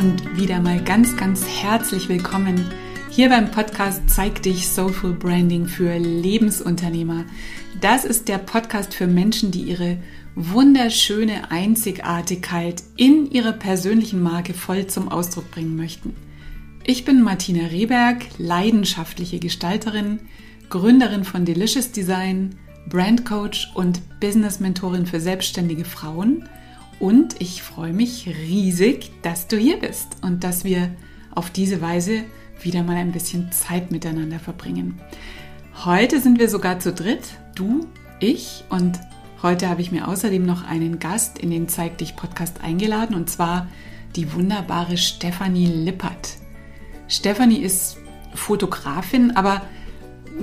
und wieder mal ganz, ganz herzlich willkommen hier beim Podcast Zeig dich Soulful Branding für Lebensunternehmer. Das ist der Podcast für Menschen, die ihre wunderschöne Einzigartigkeit in ihrer persönlichen Marke voll zum Ausdruck bringen möchten. Ich bin Martina Rehberg, leidenschaftliche Gestalterin, Gründerin von Delicious Design, Brandcoach und Business Mentorin für selbstständige Frauen – und ich freue mich riesig, dass du hier bist und dass wir auf diese Weise wieder mal ein bisschen Zeit miteinander verbringen. Heute sind wir sogar zu dritt, du, ich und heute habe ich mir außerdem noch einen Gast in den Zeig dich Podcast eingeladen und zwar die wunderbare Stefanie Lippert. Stefanie ist Fotografin, aber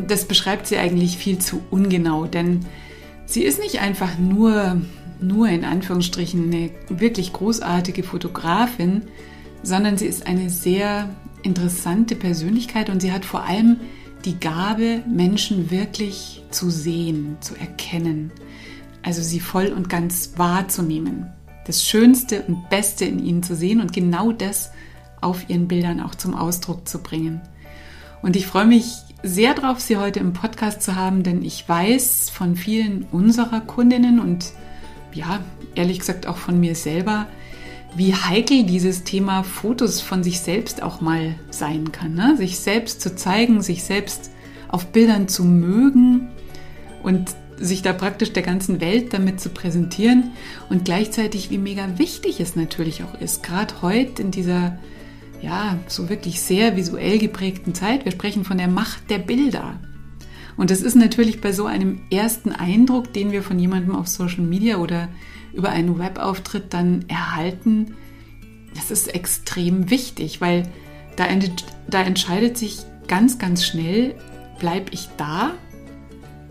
das beschreibt sie eigentlich viel zu ungenau, denn sie ist nicht einfach nur nur in Anführungsstrichen eine wirklich großartige Fotografin, sondern sie ist eine sehr interessante Persönlichkeit und sie hat vor allem die Gabe, Menschen wirklich zu sehen, zu erkennen, also sie voll und ganz wahrzunehmen, das Schönste und Beste in ihnen zu sehen und genau das auf ihren Bildern auch zum Ausdruck zu bringen. Und ich freue mich sehr darauf, Sie heute im Podcast zu haben, denn ich weiß von vielen unserer Kundinnen und ja, ehrlich gesagt auch von mir selber, wie heikel dieses Thema Fotos von sich selbst auch mal sein kann. Ne? Sich selbst zu zeigen, sich selbst auf Bildern zu mögen und sich da praktisch der ganzen Welt damit zu präsentieren und gleichzeitig wie mega wichtig es natürlich auch ist, gerade heute in dieser ja, so wirklich sehr visuell geprägten Zeit. Wir sprechen von der Macht der Bilder. Und das ist natürlich bei so einem ersten Eindruck, den wir von jemandem auf Social Media oder über einen Webauftritt dann erhalten, das ist extrem wichtig, weil da, da entscheidet sich ganz, ganz schnell, bleibe ich da?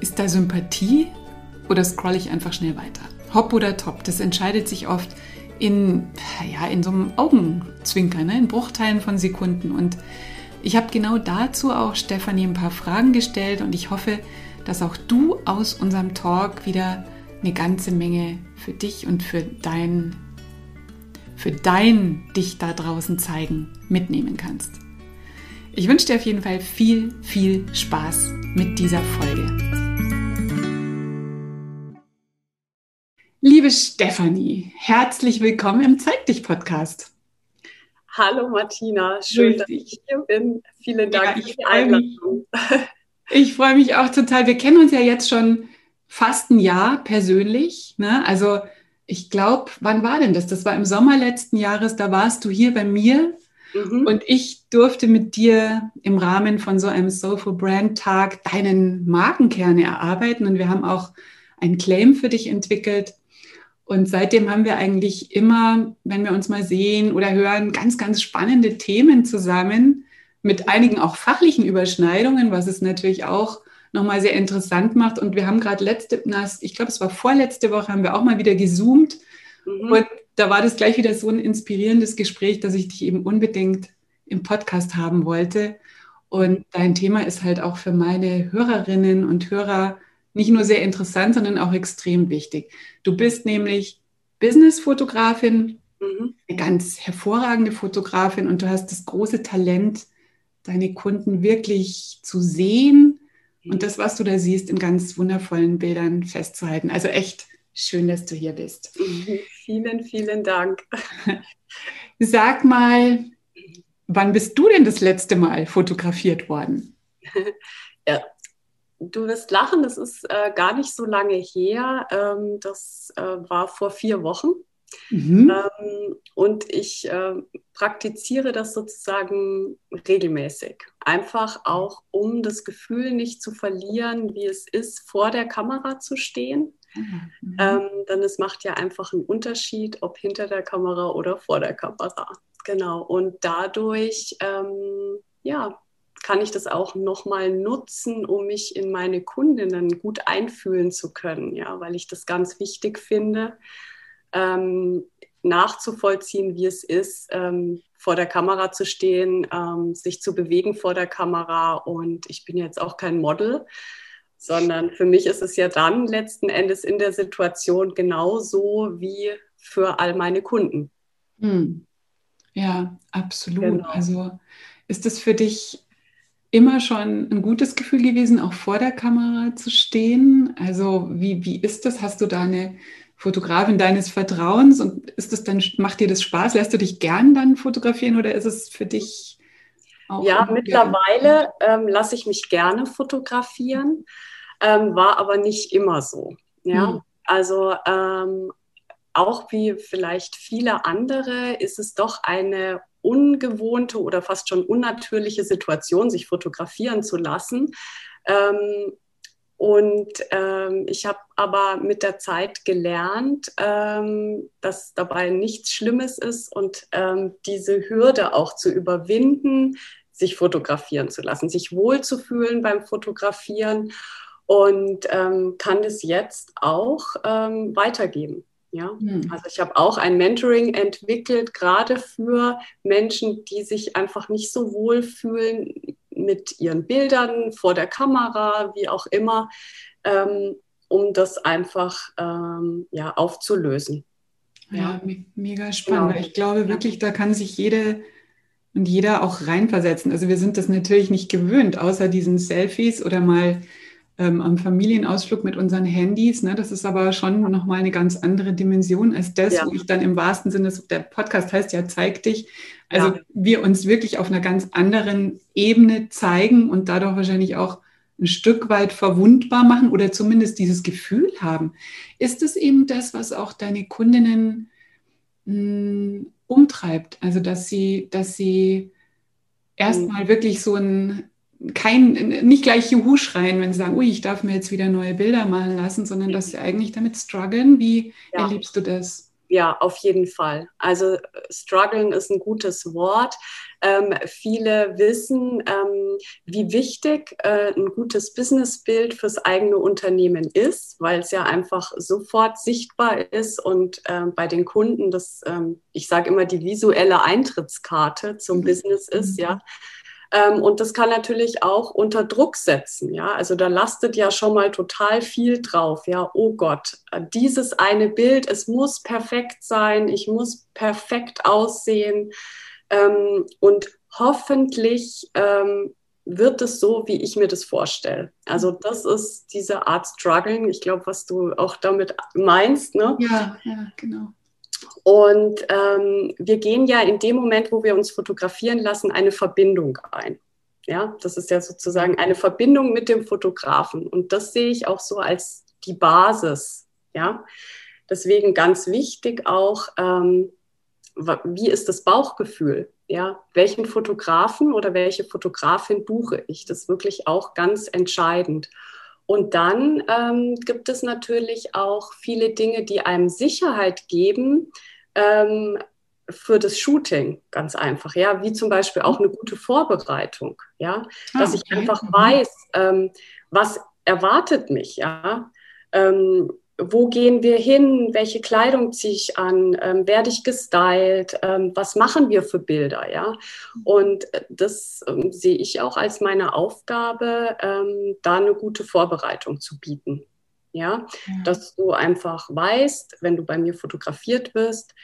Ist da Sympathie oder scrolle ich einfach schnell weiter? Hopp oder top, das entscheidet sich oft in, ja, in so einem Augenzwinker, ne? in Bruchteilen von Sekunden. Und ich habe genau dazu auch Stefanie ein paar Fragen gestellt und ich hoffe, dass auch du aus unserem Talk wieder eine ganze Menge für dich und für dein, für dein dich da draußen zeigen mitnehmen kannst. Ich wünsche dir auf jeden Fall viel, viel Spaß mit dieser Folge. Liebe Stefanie, herzlich willkommen im Zeig dich Podcast. Hallo Martina, schön, dass ich hier bin. Vielen Dank ja, für die Einladung. Ich freue mich auch total. Wir kennen uns ja jetzt schon fast ein Jahr persönlich. Ne? Also ich glaube, wann war denn das? Das war im Sommer letzten Jahres. Da warst du hier bei mir mhm. und ich durfte mit dir im Rahmen von so einem Soulful Brand Tag deinen Markenkern erarbeiten und wir haben auch ein Claim für dich entwickelt. Und seitdem haben wir eigentlich immer, wenn wir uns mal sehen oder hören, ganz, ganz spannende Themen zusammen mit einigen auch fachlichen Überschneidungen, was es natürlich auch nochmal sehr interessant macht. Und wir haben gerade letzte, ich glaube, es war vorletzte Woche, haben wir auch mal wieder gezoomt. Mhm. Und da war das gleich wieder so ein inspirierendes Gespräch, dass ich dich eben unbedingt im Podcast haben wollte. Und dein Thema ist halt auch für meine Hörerinnen und Hörer nicht nur sehr interessant, sondern auch extrem wichtig. Du bist nämlich Business-Fotografin, mhm. eine ganz hervorragende Fotografin und du hast das große Talent, deine Kunden wirklich zu sehen mhm. und das, was du da siehst, in ganz wundervollen Bildern festzuhalten. Also echt schön, dass du hier bist. Mhm. Vielen, vielen Dank. Sag mal, wann bist du denn das letzte Mal fotografiert worden? Ja, Du wirst lachen, das ist äh, gar nicht so lange her. Ähm, das äh, war vor vier Wochen. Mhm. Ähm, und ich äh, praktiziere das sozusagen regelmäßig. Einfach auch, um das Gefühl nicht zu verlieren, wie es ist, vor der Kamera zu stehen. Mhm. Ähm, denn es macht ja einfach einen Unterschied, ob hinter der Kamera oder vor der Kamera. Genau. Und dadurch, ähm, ja, kann ich das auch nochmal nutzen, um mich in meine Kundinnen gut einfühlen zu können, ja, weil ich das ganz wichtig finde, ähm, nachzuvollziehen, wie es ist, ähm, vor der Kamera zu stehen, ähm, sich zu bewegen vor der Kamera. Und ich bin jetzt auch kein Model, sondern für mich ist es ja dann letzten Endes in der Situation genauso wie für all meine Kunden. Hm. Ja, absolut. Genau. Also ist es für dich immer schon ein gutes Gefühl gewesen, auch vor der Kamera zu stehen? Also wie, wie ist das? Hast du da eine Fotografin deines Vertrauens und ist das dann, macht dir das Spaß? Lässt du dich gern dann fotografieren oder ist es für dich auch? Ja, mittlerweile ähm, lasse ich mich gerne fotografieren, ähm, war aber nicht immer so. Ja, hm. also ähm, auch wie vielleicht viele andere ist es doch eine ungewohnte oder fast schon unnatürliche Situation, sich fotografieren zu lassen. Ähm, und ähm, ich habe aber mit der Zeit gelernt, ähm, dass dabei nichts Schlimmes ist und ähm, diese Hürde auch zu überwinden, sich fotografieren zu lassen, sich wohlzufühlen beim Fotografieren und ähm, kann es jetzt auch ähm, weitergeben. Ja, mhm. also ich habe auch ein Mentoring entwickelt, gerade für Menschen, die sich einfach nicht so wohl fühlen mit ihren Bildern vor der Kamera, wie auch immer, ähm, um das einfach ähm, ja, aufzulösen. Ja, ja. mega spannend. Genau. Ich glaube wirklich, da kann sich jede und jeder auch reinversetzen. Also wir sind das natürlich nicht gewöhnt, außer diesen Selfies oder mal ähm, am Familienausflug mit unseren Handys. Ne? Das ist aber schon nochmal eine ganz andere Dimension als das, ja. wo ich dann im wahrsten Sinne, der Podcast heißt ja, zeig dich. Also ja. wir uns wirklich auf einer ganz anderen Ebene zeigen und dadurch wahrscheinlich auch ein Stück weit verwundbar machen oder zumindest dieses Gefühl haben. Ist es eben das, was auch deine Kundinnen mh, hm, umtreibt? Also dass sie, dass sie erstmal mhm. wirklich so ein kein, nicht gleich Juhu schreien, wenn sie sagen, ui, ich darf mir jetzt wieder neue Bilder malen lassen, sondern dass sie eigentlich damit strugglen. Wie ja. erlebst du das? Ja, auf jeden Fall. Also strugglen ist ein gutes Wort. Ähm, viele wissen, ähm, wie wichtig äh, ein gutes Businessbild fürs eigene Unternehmen ist, weil es ja einfach sofort sichtbar ist und äh, bei den Kunden das, ähm, ich sage immer, die visuelle Eintrittskarte zum mhm. Business ist, ja. Ähm, und das kann natürlich auch unter Druck setzen. Ja, also da lastet ja schon mal total viel drauf. Ja, oh Gott, dieses eine Bild, es muss perfekt sein, ich muss perfekt aussehen. Ähm, und hoffentlich ähm, wird es so, wie ich mir das vorstelle. Also das ist diese Art Struggling. Ich glaube, was du auch damit meinst. Ne? Ja, ja, genau. Und ähm, wir gehen ja in dem Moment, wo wir uns fotografieren lassen, eine Verbindung ein. Ja, das ist ja sozusagen eine Verbindung mit dem Fotografen. Und das sehe ich auch so als die Basis. Ja, deswegen ganz wichtig auch, ähm, wie ist das Bauchgefühl? Ja, welchen Fotografen oder welche Fotografin buche ich? Das ist wirklich auch ganz entscheidend. Und dann ähm, gibt es natürlich auch viele Dinge, die einem Sicherheit geben ähm, für das Shooting, ganz einfach. Ja, wie zum Beispiel auch eine gute Vorbereitung. Ja, ah, dass ich einfach mhm. weiß, ähm, was erwartet mich. Ja, ähm, wo gehen wir hin, welche Kleidung ziehe ich an, ähm, werde ich gestylt, ähm, was machen wir für Bilder, ja. Und äh, das ähm, sehe ich auch als meine Aufgabe, ähm, da eine gute Vorbereitung zu bieten. Ja? ja, dass du einfach weißt, wenn du bei mir fotografiert wirst,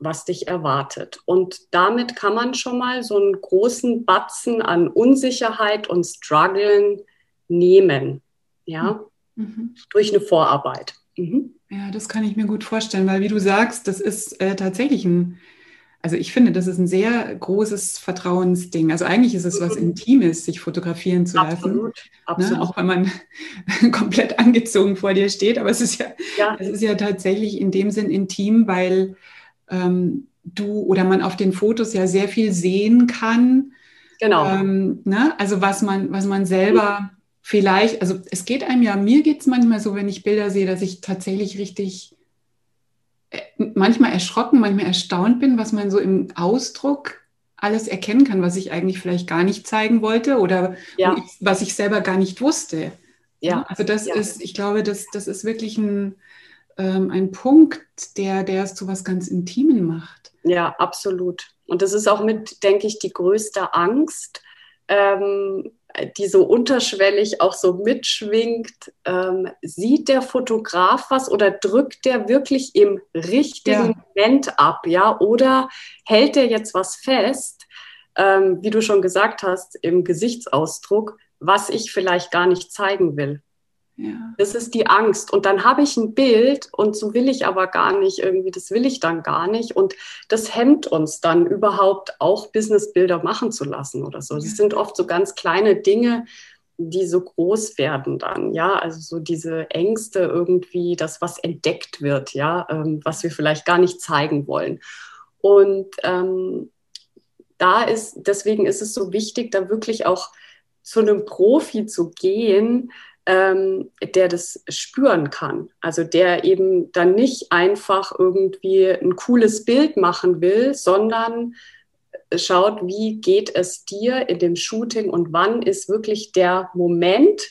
was dich erwartet. Und damit kann man schon mal so einen großen Batzen an Unsicherheit und Struggeln nehmen, ja, mhm. durch eine Vorarbeit. Mhm. Ja, das kann ich mir gut vorstellen, weil wie du sagst, das ist äh, tatsächlich ein, also ich finde, das ist ein sehr großes Vertrauensding. Also eigentlich ist es was mhm. Intimes, sich fotografieren zu lassen. Absolut, ne? absolut. Ne? Auch wenn man komplett angezogen vor dir steht, aber es ist ja, ja. es ist ja tatsächlich in dem Sinn intim, weil ähm, du oder man auf den Fotos ja sehr viel sehen kann. Genau. Ähm, ne? Also was man, was man selber vielleicht, also es geht einem ja, mir geht es manchmal so, wenn ich Bilder sehe, dass ich tatsächlich richtig äh, manchmal erschrocken, manchmal erstaunt bin, was man so im Ausdruck alles erkennen kann, was ich eigentlich vielleicht gar nicht zeigen wollte oder ja. was ich selber gar nicht wusste. Ja. Also das ja. ist, ich glaube, das, das ist wirklich ein, ähm, ein Punkt, der, der es zu was ganz Intimen macht. Ja, absolut. Und das ist auch mit, denke ich, die größte Angst, ähm, die so unterschwellig auch so mitschwingt. Ähm, sieht der Fotograf was oder drückt der wirklich im richtigen ja. Moment ab, ja? Oder hält der jetzt was fest, ähm, wie du schon gesagt hast, im Gesichtsausdruck, was ich vielleicht gar nicht zeigen will? Ja. Das ist die Angst. Und dann habe ich ein Bild und so will ich aber gar nicht irgendwie, das will ich dann gar nicht. Und das hemmt uns dann überhaupt auch Businessbilder machen zu lassen oder so. Das sind oft so ganz kleine Dinge, die so groß werden dann, ja, also so diese Ängste irgendwie, dass was entdeckt wird, ja, ähm, was wir vielleicht gar nicht zeigen wollen. Und ähm, da ist, deswegen ist es so wichtig, da wirklich auch zu einem Profi zu gehen, ähm, der das spüren kann. Also der eben dann nicht einfach irgendwie ein cooles Bild machen will, sondern schaut, wie geht es dir in dem Shooting und wann ist wirklich der Moment,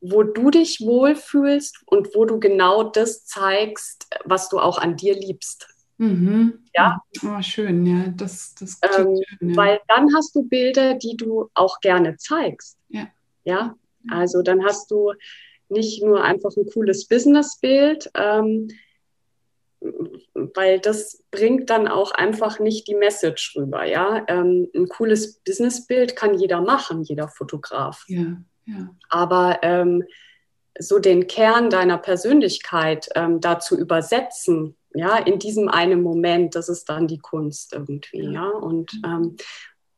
wo du dich wohlfühlst und wo du genau das zeigst, was du auch an dir liebst. Mhm. Ja. Oh, schön, ja. Das, das ähm, schön, ja. Weil dann hast du Bilder, die du auch gerne zeigst. Ja. Ja. Also dann hast du nicht nur einfach ein cooles Businessbild, ähm, weil das bringt dann auch einfach nicht die Message rüber. Ja, ähm, ein cooles Businessbild kann jeder machen, jeder Fotograf. Ja, ja. Aber ähm, so den Kern deiner Persönlichkeit ähm, da zu übersetzen, ja, in diesem einen Moment, das ist dann die Kunst irgendwie, ja. ja? Und ähm,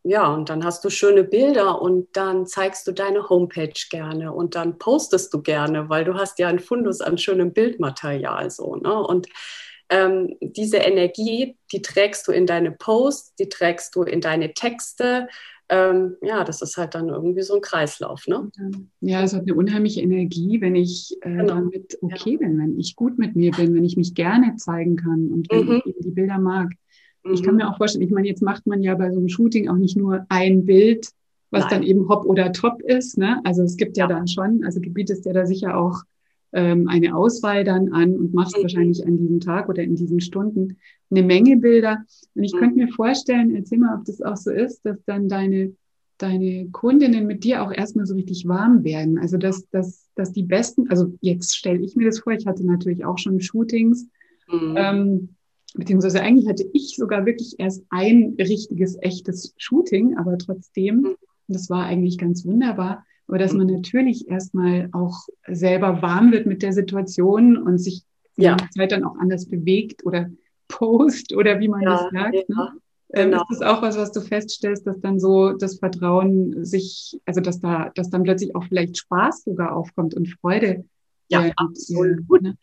ja, und dann hast du schöne Bilder und dann zeigst du deine Homepage gerne und dann postest du gerne, weil du hast ja einen Fundus an schönem Bildmaterial so. Ne? Und ähm, diese Energie, die trägst du in deine Posts, die trägst du in deine Texte. Ähm, ja, das ist halt dann irgendwie so ein Kreislauf. Ne? Ja, es hat eine unheimliche Energie, wenn ich äh, genau. damit okay ja. bin, wenn ich gut mit mir bin, wenn ich mich gerne zeigen kann und wenn mhm. ich die Bilder mag. Ich kann mhm. mir auch vorstellen, ich meine, jetzt macht man ja bei so einem Shooting auch nicht nur ein Bild, was Nein. dann eben hopp oder top ist. Ne? Also es gibt ja, ja dann schon, also gebietest ja da sicher auch ähm, eine Auswahl dann an und machst mhm. wahrscheinlich an diesem Tag oder in diesen Stunden eine Menge Bilder. Und ich mhm. könnte mir vorstellen, erzähl mal, ob das auch so ist, dass dann deine deine Kundinnen mit dir auch erstmal so richtig warm werden. Also dass, dass, dass die besten, also jetzt stelle ich mir das vor, ich hatte natürlich auch schon Shootings, mhm. ähm, beziehungsweise eigentlich hatte ich sogar wirklich erst ein richtiges, echtes Shooting, aber trotzdem, mhm. das war eigentlich ganz wunderbar, aber dass man natürlich erstmal auch selber warm wird mit der Situation und sich ja. die Zeit dann auch anders bewegt oder post oder wie man ja, das sagt. Ja, ne? Ähm, genau. ist das auch was, was du feststellst, dass dann so das Vertrauen sich, also dass da, dass dann plötzlich auch vielleicht Spaß sogar aufkommt und Freude. Ja, äh, absolut. Ne?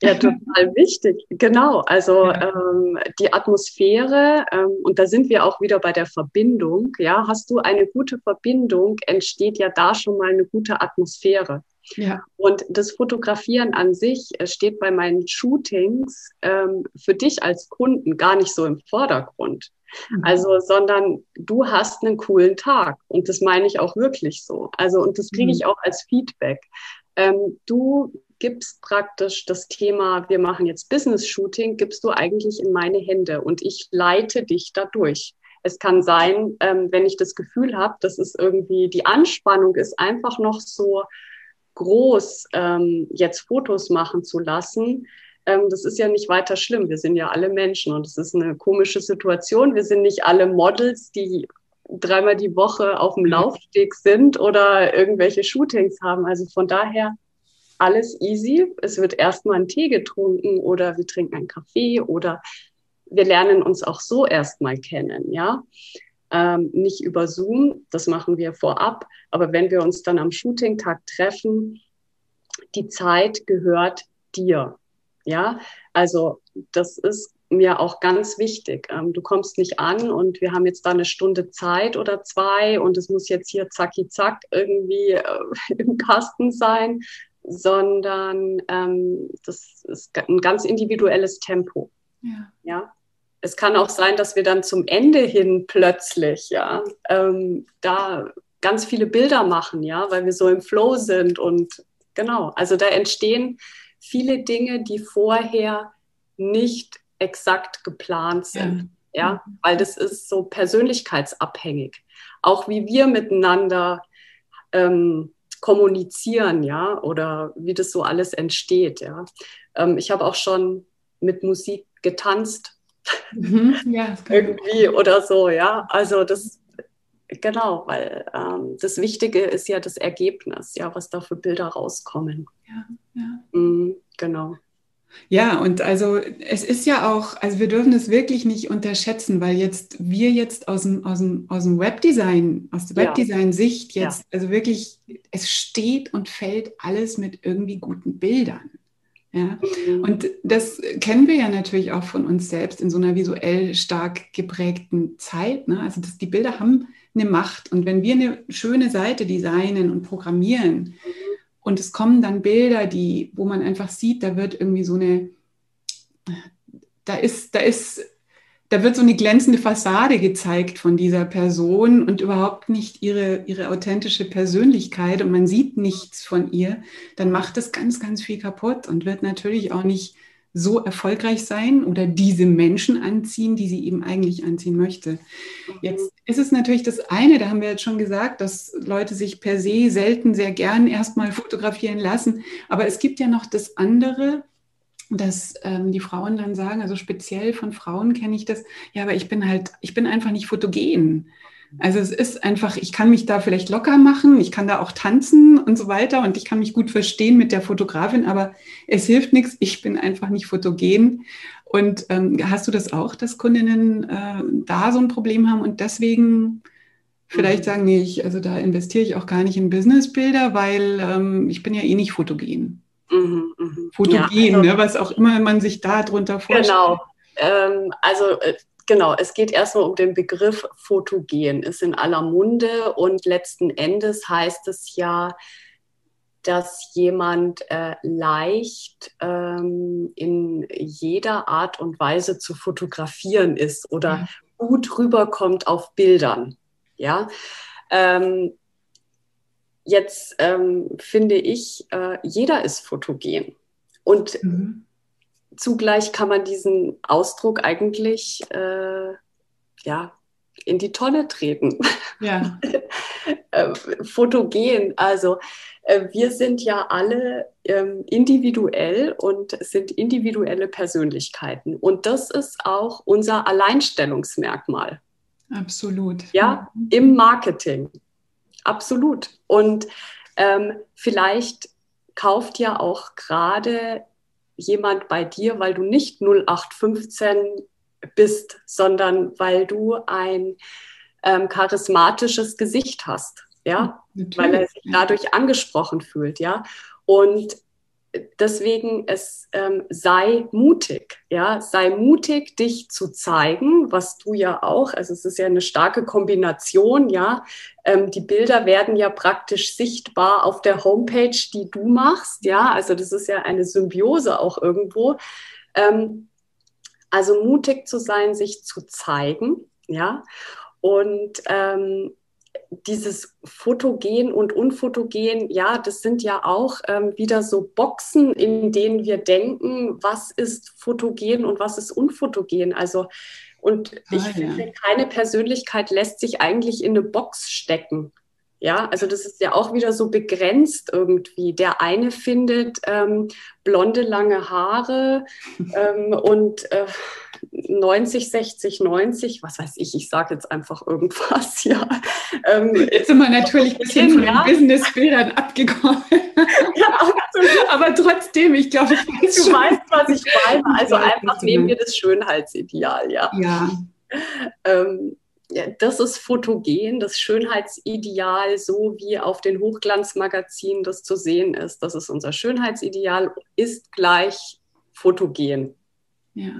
Ja, total wichtig. Genau. Also ja. ähm, die Atmosphäre, ähm, und da sind wir auch wieder bei der Verbindung. Ja, hast du eine gute Verbindung, entsteht ja da schon mal eine gute Atmosphäre. Ja. Und das Fotografieren an sich steht bei meinen Shootings ähm, für dich als Kunden gar nicht so im Vordergrund. Mhm. Also, sondern du hast einen coolen Tag. Und das meine ich auch wirklich so. Also, und das kriege mhm. ich auch als Feedback. Ähm, du gibst praktisch das Thema, wir machen jetzt Business-Shooting, gibst du eigentlich in meine Hände und ich leite dich dadurch. Es kann sein, ähm, wenn ich das Gefühl habe, das ist irgendwie, die Anspannung ist einfach noch so groß, ähm, jetzt Fotos machen zu lassen. Ähm, das ist ja nicht weiter schlimm. Wir sind ja alle Menschen und es ist eine komische Situation. Wir sind nicht alle Models, die dreimal die Woche auf dem Laufsteg sind oder irgendwelche Shootings haben. Also von daher alles easy. Es wird erstmal ein Tee getrunken oder wir trinken einen Kaffee oder wir lernen uns auch so erstmal kennen, ja. Ähm, nicht über Zoom, das machen wir vorab, aber wenn wir uns dann am Shooting-Tag treffen, die Zeit gehört dir, ja. Also das ist mir auch ganz wichtig. Ähm, du kommst nicht an und wir haben jetzt da eine Stunde Zeit oder zwei und es muss jetzt hier zacki zack irgendwie äh, im Kasten sein, sondern ähm, das ist ein ganz individuelles Tempo. Ja. ja. Es kann auch sein, dass wir dann zum Ende hin plötzlich, ja, ähm, da ganz viele Bilder machen, ja, weil wir so im Flow sind und genau, also da entstehen viele Dinge, die vorher nicht exakt geplant sind. Ja, mhm. weil das ist so persönlichkeitsabhängig. Auch wie wir miteinander ähm, kommunizieren, ja, oder wie das so alles entsteht, ja. Ähm, ich habe auch schon mit Musik getanzt. Mhm, ja, irgendwie oder so, ja. Also das, genau, weil ähm, das Wichtige ist ja das Ergebnis, ja, was da für Bilder rauskommen. Ja, ja. Mhm, genau. Ja, und also es ist ja auch, also wir dürfen es wirklich nicht unterschätzen, weil jetzt wir jetzt aus dem, aus dem, aus dem Webdesign, aus der Webdesign-Sicht jetzt, ja. also wirklich, es steht und fällt alles mit irgendwie guten Bildern. Ja, mhm. und das kennen wir ja natürlich auch von uns selbst in so einer visuell stark geprägten Zeit. Ne? Also das, die Bilder haben eine Macht. Und wenn wir eine schöne Seite designen und programmieren, mhm und es kommen dann Bilder, die, wo man einfach sieht, da wird irgendwie so eine, da ist, da ist, da wird so eine glänzende Fassade gezeigt von dieser Person und überhaupt nicht ihre, ihre authentische Persönlichkeit und man sieht nichts von ihr, dann macht das ganz, ganz viel kaputt und wird natürlich auch nicht so erfolgreich sein oder diese Menschen anziehen, die sie eben eigentlich anziehen möchte. Jetzt ist es natürlich das eine, da haben wir jetzt schon gesagt, dass Leute sich per se selten sehr gern erstmal fotografieren lassen. Aber es gibt ja noch das andere, dass ähm, die Frauen dann sagen, also speziell von Frauen kenne ich das, ja, aber ich bin halt, ich bin einfach nicht fotogen. Also es ist einfach, ich kann mich da vielleicht locker machen, ich kann da auch tanzen und so weiter und ich kann mich gut verstehen mit der Fotografin, aber es hilft nichts, ich bin einfach nicht fotogen. Und ähm, hast du das auch, dass Kundinnen äh, da so ein Problem haben und deswegen vielleicht mhm. sagen, nee, ich, also da investiere ich auch gar nicht in Businessbilder, weil ähm, ich bin ja eh nicht fotogen. Mhm, mh. Fotogen, ja, also, ne, was auch immer man sich da drunter vorstellt. Genau. Ähm, also äh, genau, es geht erstmal um den Begriff Fotogen, ist in aller Munde und letzten Endes heißt es ja, dass jemand äh, leicht ähm, in jeder Art und Weise zu fotografieren ist oder ja. gut rüberkommt auf Bildern. Ja. Ähm, jetzt ähm, finde ich, äh, jeder ist fotogen. Und mhm zugleich kann man diesen Ausdruck eigentlich äh, ja, in die Tonne treten. Ja. äh, fotogen. Also äh, wir sind ja alle ähm, individuell und sind individuelle Persönlichkeiten. Und das ist auch unser Alleinstellungsmerkmal. Absolut. Ja, im Marketing. Absolut. Und ähm, vielleicht kauft ja auch gerade jemand bei dir, weil du nicht 0815 bist, sondern weil du ein ähm, charismatisches Gesicht hast, ja, Natürlich. weil er sich dadurch angesprochen fühlt, ja. Und deswegen es ähm, sei mutig, ja, sei mutig, dich zu zeigen, was du ja auch, also es ist ja eine starke Kombination, ja. Ähm, die Bilder werden ja praktisch sichtbar auf der Homepage, die du machst, ja. Also das ist ja eine Symbiose auch irgendwo. Ähm, also mutig zu sein, sich zu zeigen, ja. Und ähm, dieses Fotogen und Unfotogen, ja, das sind ja auch ähm, wieder so Boxen, in denen wir denken, was ist fotogen und was ist unfotogen. Also, und ah, ich ja. finde, keine Persönlichkeit lässt sich eigentlich in eine Box stecken. Ja, also das ist ja auch wieder so begrenzt irgendwie. Der eine findet ähm, blonde, lange Haare ähm, und äh, 90, 60, 90, was weiß ich, ich sage jetzt einfach irgendwas, ja. Ähm, jetzt sind wir natürlich ein bisschen von den Businessbildern abgekommen. Ja. Aber trotzdem, ich glaube, ich weiß Du schon. weißt, was ich meine. Also einfach nehmen wir das Schönheitsideal, ja. Ja. Ähm, ja, das ist fotogen, das Schönheitsideal, so wie auf den Hochglanzmagazinen das zu sehen ist. Das ist unser Schönheitsideal, ist gleich fotogen. Ja.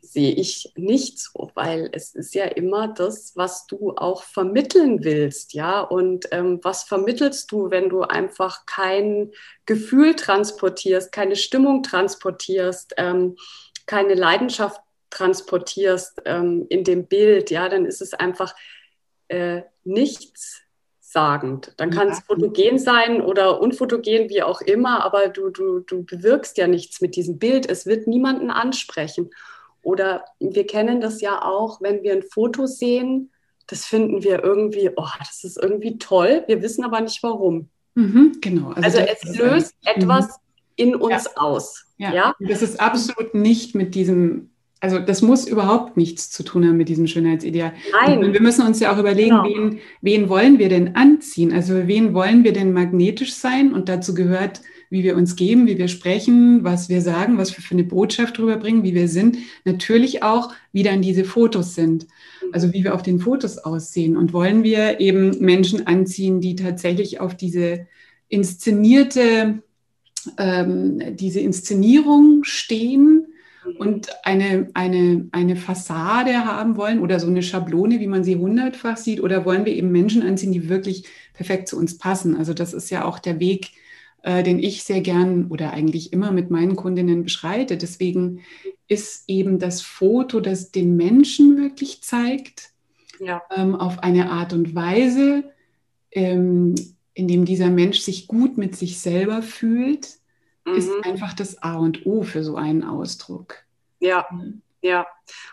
Sehe ich nicht so, weil es ist ja immer das, was du auch vermitteln willst, ja. Und ähm, was vermittelst du, wenn du einfach kein Gefühl transportierst, keine Stimmung transportierst, ähm, keine Leidenschaft transportierst ähm, in dem Bild, ja, dann ist es einfach äh, nichts sagend. Dann kann es fotogen sein oder unfotogen, wie auch immer, aber du, du, du bewirkst ja nichts mit diesem Bild. Es wird niemanden ansprechen. Oder wir kennen das ja auch, wenn wir ein Foto sehen, das finden wir irgendwie, oh, das ist irgendwie toll, wir wissen aber nicht warum. Mhm, genau. Also, also es löst etwas mhm. in uns ja. aus. Ja. ja. Das ist absolut nicht mit diesem also das muss überhaupt nichts zu tun haben mit diesem Schönheitsideal. Nein. Und wir müssen uns ja auch überlegen, genau. wen, wen wollen wir denn anziehen? Also wen wollen wir denn magnetisch sein? Und dazu gehört, wie wir uns geben, wie wir sprechen, was wir sagen, was wir für eine Botschaft rüberbringen, wie wir sind. Natürlich auch, wie dann diese Fotos sind. Also wie wir auf den Fotos aussehen. Und wollen wir eben Menschen anziehen, die tatsächlich auf diese inszenierte, ähm, diese Inszenierung stehen und eine, eine, eine Fassade haben wollen oder so eine Schablone, wie man sie hundertfach sieht, oder wollen wir eben Menschen anziehen, die wirklich perfekt zu uns passen? Also das ist ja auch der Weg, äh, den ich sehr gern oder eigentlich immer mit meinen Kundinnen beschreite. Deswegen ist eben das Foto, das den Menschen wirklich zeigt, ja. ähm, auf eine Art und Weise, ähm, in dem dieser Mensch sich gut mit sich selber fühlt, ist mhm. einfach das A und O für so einen Ausdruck. Ja, mhm. ja.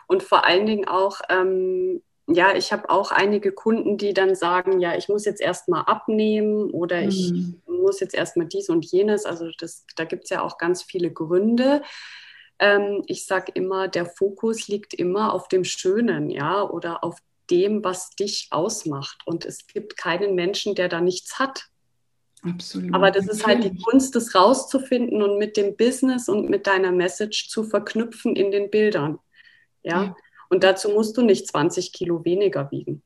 Und vor allen Dingen auch, ähm, ja, ich habe auch einige Kunden, die dann sagen, ja, ich muss jetzt erstmal abnehmen oder mhm. ich muss jetzt erstmal dies und jenes. Also das, da gibt es ja auch ganz viele Gründe. Ähm, ich sage immer, der Fokus liegt immer auf dem Schönen, ja, oder auf dem, was dich ausmacht. Und es gibt keinen Menschen, der da nichts hat. Absolut. Aber das ist halt die Kunst, das rauszufinden und mit dem Business und mit deiner Message zu verknüpfen in den Bildern. Ja. ja. Und dazu musst du nicht 20 Kilo weniger wiegen.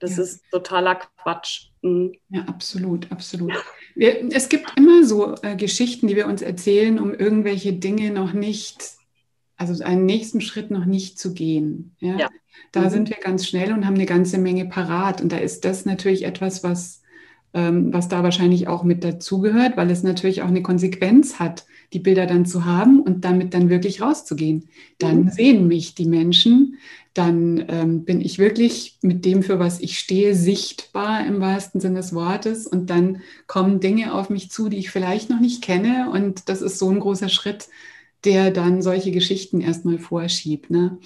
Das ja. ist totaler Quatsch. Mhm. Ja, absolut, absolut. Wir, es gibt immer so äh, Geschichten, die wir uns erzählen, um irgendwelche Dinge noch nicht, also einen nächsten Schritt noch nicht zu gehen. Ja. ja. Da mhm. sind wir ganz schnell und haben eine ganze Menge parat. Und da ist das natürlich etwas, was was da wahrscheinlich auch mit dazugehört, weil es natürlich auch eine Konsequenz hat, die Bilder dann zu haben und damit dann wirklich rauszugehen. Dann mhm. sehen mich die Menschen, dann ähm, bin ich wirklich mit dem, für was ich stehe, sichtbar im wahrsten Sinne des Wortes und dann kommen Dinge auf mich zu, die ich vielleicht noch nicht kenne und das ist so ein großer Schritt, der dann solche Geschichten erstmal vorschiebt. Ne?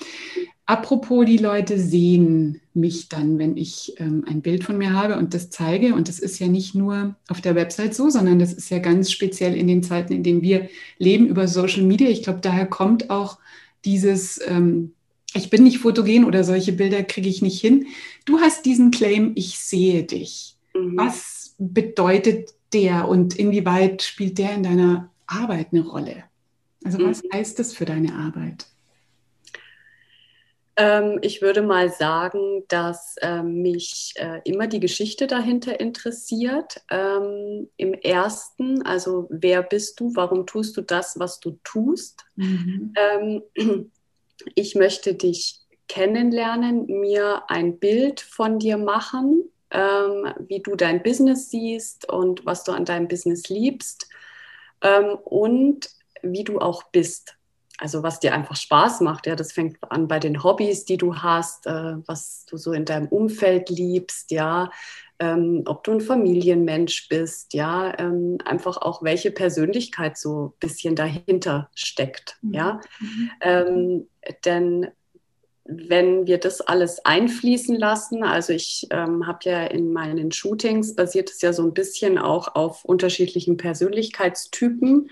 Apropos, die Leute sehen mich dann, wenn ich ähm, ein Bild von mir habe und das zeige. Und das ist ja nicht nur auf der Website so, sondern das ist ja ganz speziell in den Zeiten, in denen wir leben über Social Media. Ich glaube, daher kommt auch dieses, ähm, ich bin nicht fotogen oder solche Bilder kriege ich nicht hin. Du hast diesen Claim, ich sehe dich. Mhm. Was bedeutet der und inwieweit spielt der in deiner Arbeit eine Rolle? Also was mhm. heißt das für deine Arbeit? Ähm, ich würde mal sagen, dass äh, mich äh, immer die Geschichte dahinter interessiert. Ähm, Im ersten, also wer bist du, warum tust du das, was du tust? Mhm. Ähm, ich möchte dich kennenlernen, mir ein Bild von dir machen, ähm, wie du dein Business siehst und was du an deinem Business liebst ähm, und wie du auch bist also was dir einfach Spaß macht, ja, das fängt an bei den Hobbys, die du hast, äh, was du so in deinem Umfeld liebst, ja, ähm, ob du ein Familienmensch bist, ja, ähm, einfach auch welche Persönlichkeit so ein bisschen dahinter steckt, mhm. ja, mhm. ähm, denn wenn wir das alles einfließen lassen, also ich ähm, habe ja in meinen Shootings basiert es ja so ein bisschen auch auf unterschiedlichen Persönlichkeitstypen.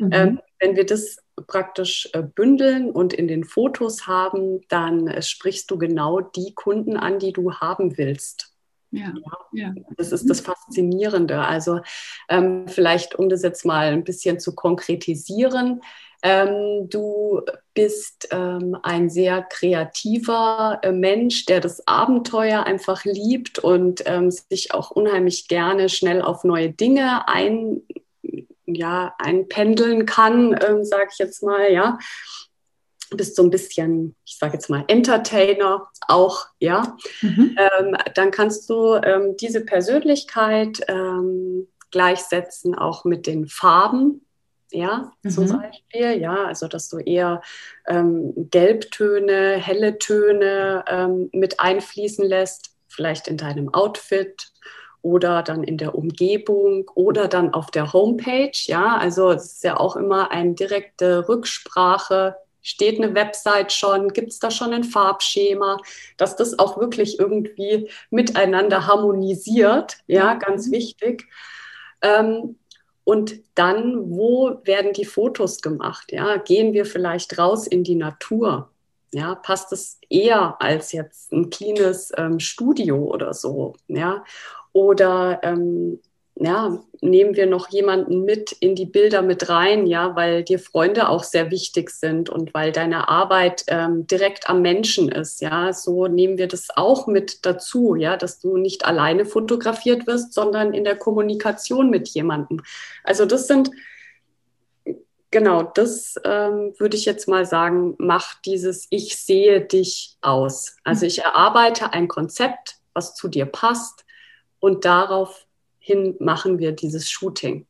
Mhm. Ähm, wenn wir das praktisch äh, bündeln und in den Fotos haben, dann äh, sprichst du genau die Kunden an, die du haben willst. Ja, ja. Das ist das Faszinierende. Also ähm, vielleicht, um das jetzt mal ein bisschen zu konkretisieren, ähm, du bist ähm, ein sehr kreativer äh, Mensch, der das Abenteuer einfach liebt und ähm, sich auch unheimlich gerne schnell auf neue Dinge ein, ja, einpendeln kann, ähm, sage ich jetzt mal, ja. Bist so ein bisschen, ich sage jetzt mal, Entertainer auch, ja. Mhm. Ähm, dann kannst du ähm, diese Persönlichkeit ähm, gleichsetzen auch mit den Farben, ja, mhm. zum Beispiel, ja, also dass du eher ähm, Gelbtöne, helle Töne ähm, mit einfließen lässt, vielleicht in deinem Outfit oder dann in der Umgebung oder dann auf der Homepage. Ja, also es ist ja auch immer eine direkte Rücksprache Steht eine Website schon? Gibt es da schon ein Farbschema? Dass das auch wirklich irgendwie miteinander harmonisiert, ja, ganz mhm. wichtig. Ähm, und dann, wo werden die Fotos gemacht? Ja, gehen wir vielleicht raus in die Natur? Ja, passt es eher als jetzt ein cleanes ähm, Studio oder so? Ja, oder ähm, ja, nehmen wir noch jemanden mit in die Bilder mit rein, ja, weil dir Freunde auch sehr wichtig sind und weil deine Arbeit ähm, direkt am Menschen ist, ja, so nehmen wir das auch mit dazu, ja, dass du nicht alleine fotografiert wirst, sondern in der Kommunikation mit jemandem. Also das sind genau, das ähm, würde ich jetzt mal sagen, macht dieses Ich sehe dich aus. Also ich erarbeite ein Konzept, was zu dir passt und darauf hin machen wir dieses Shooting.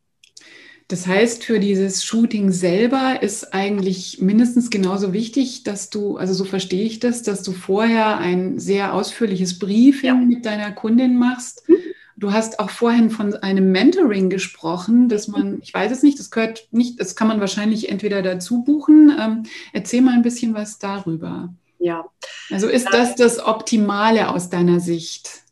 Das heißt, für dieses Shooting selber ist eigentlich mindestens genauso wichtig, dass du, also so verstehe ich das, dass du vorher ein sehr ausführliches Briefing ja. mit deiner Kundin machst. Mhm. Du hast auch vorhin von einem Mentoring gesprochen, dass man, ich weiß es nicht, das gehört nicht, das kann man wahrscheinlich entweder dazu buchen. Ähm, erzähl mal ein bisschen was darüber. Ja. Also ist das das Optimale aus deiner Sicht?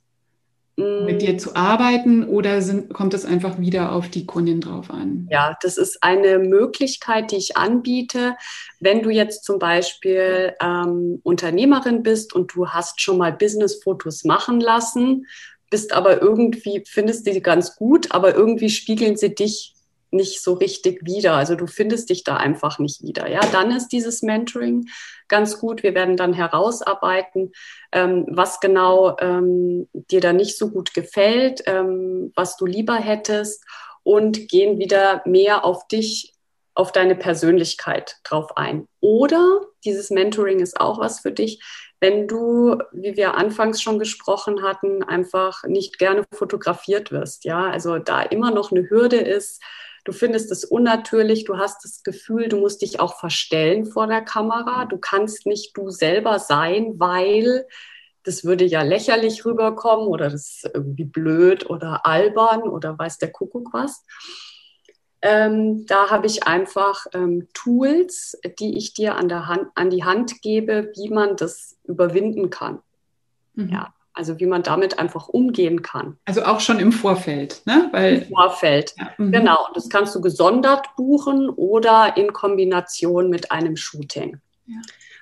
Mit dir zu arbeiten oder sind, kommt es einfach wieder auf die Kundin drauf an? Ja, das ist eine Möglichkeit, die ich anbiete. Wenn du jetzt zum Beispiel ähm, Unternehmerin bist und du hast schon mal Business-Fotos machen lassen, bist aber irgendwie, findest die ganz gut, aber irgendwie spiegeln sie dich nicht so richtig wieder. Also du findest dich da einfach nicht wieder. Ja, dann ist dieses Mentoring ganz gut. Wir werden dann herausarbeiten, ähm, was genau ähm, dir da nicht so gut gefällt, ähm, was du lieber hättest und gehen wieder mehr auf dich, auf deine Persönlichkeit drauf ein. Oder dieses Mentoring ist auch was für dich, wenn du, wie wir anfangs schon gesprochen hatten, einfach nicht gerne fotografiert wirst. Ja, also da immer noch eine Hürde ist, Du findest es unnatürlich, du hast das Gefühl, du musst dich auch verstellen vor der Kamera. Du kannst nicht du selber sein, weil das würde ja lächerlich rüberkommen oder das ist irgendwie blöd oder albern oder weiß der Kuckuck was. Ähm, da habe ich einfach ähm, Tools, die ich dir an, der Hand, an die Hand gebe, wie man das überwinden kann. Mhm. Ja. Also wie man damit einfach umgehen kann. Also auch schon im Vorfeld, ne? Weil, Im Vorfeld, ja. mhm. genau. Das kannst du gesondert buchen oder in Kombination mit einem Shooting. Ja.